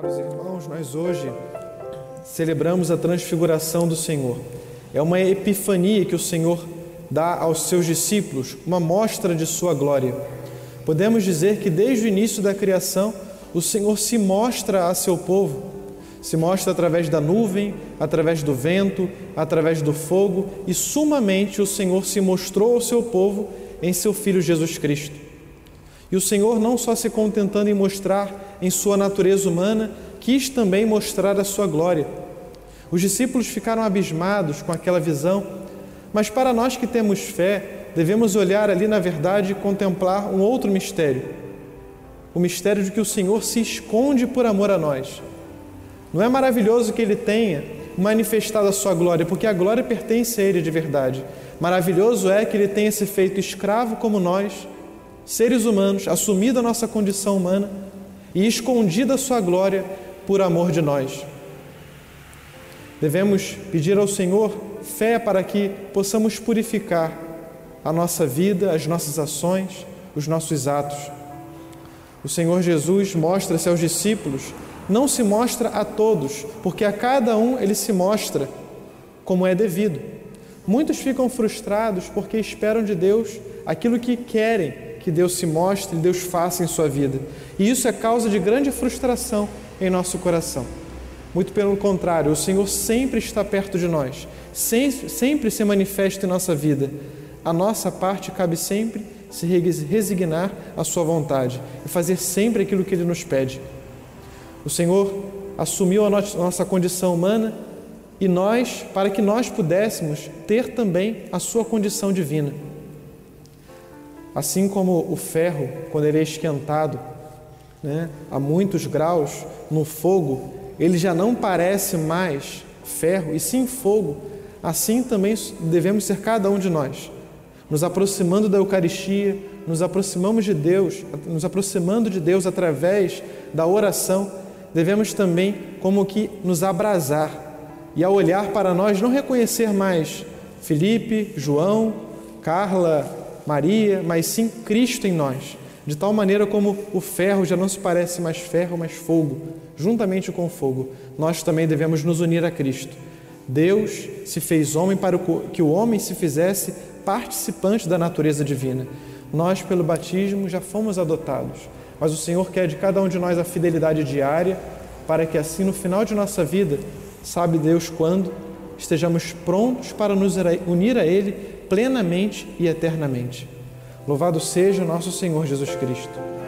Caros irmãos, nós hoje celebramos a transfiguração do Senhor. É uma epifania que o Senhor dá aos seus discípulos, uma mostra de sua glória. Podemos dizer que desde o início da criação, o Senhor se mostra a seu povo. Se mostra através da nuvem, através do vento, através do fogo e sumamente o Senhor se mostrou ao seu povo em seu Filho Jesus Cristo. E o Senhor, não só se contentando em mostrar em sua natureza humana, quis também mostrar a sua glória. Os discípulos ficaram abismados com aquela visão, mas para nós que temos fé, devemos olhar ali na verdade e contemplar um outro mistério. O mistério de que o Senhor se esconde por amor a nós. Não é maravilhoso que ele tenha manifestado a sua glória, porque a glória pertence a ele de verdade. Maravilhoso é que ele tenha se feito escravo como nós, seres humanos, assumido a nossa condição humana e escondida a sua glória por amor de nós. Devemos pedir ao Senhor fé para que possamos purificar a nossa vida, as nossas ações, os nossos atos. O Senhor Jesus mostra-se aos discípulos, não se mostra a todos, porque a cada um ele se mostra como é devido. Muitos ficam frustrados porque esperam de Deus aquilo que querem que Deus se mostre Deus faça em sua vida. E isso é causa de grande frustração em nosso coração. Muito pelo contrário, o Senhor sempre está perto de nós, sempre se manifesta em nossa vida. A nossa parte cabe sempre se resignar à Sua vontade e fazer sempre aquilo que Ele nos pede. O Senhor assumiu a nossa condição humana e nós, para que nós pudéssemos ter também a Sua condição divina. Assim como o ferro, quando ele é esquentado né, a muitos graus no fogo, ele já não parece mais ferro, e sim fogo. Assim também devemos ser cada um de nós. Nos aproximando da Eucaristia, nos aproximamos de Deus, nos aproximando de Deus através da oração, devemos também como que nos abrasar e ao olhar para nós não reconhecer mais Felipe, João, Carla, Maria, mas sim Cristo em nós, de tal maneira como o ferro já não se parece mais ferro, mas fogo, juntamente com o fogo, nós também devemos nos unir a Cristo. Deus se fez homem para que o homem se fizesse participante da natureza divina. Nós, pelo batismo, já fomos adotados, mas o Senhor quer de cada um de nós a fidelidade diária, para que assim, no final de nossa vida, sabe Deus quando, estejamos prontos para nos unir a Ele plenamente e eternamente. Louvado seja nosso Senhor Jesus Cristo.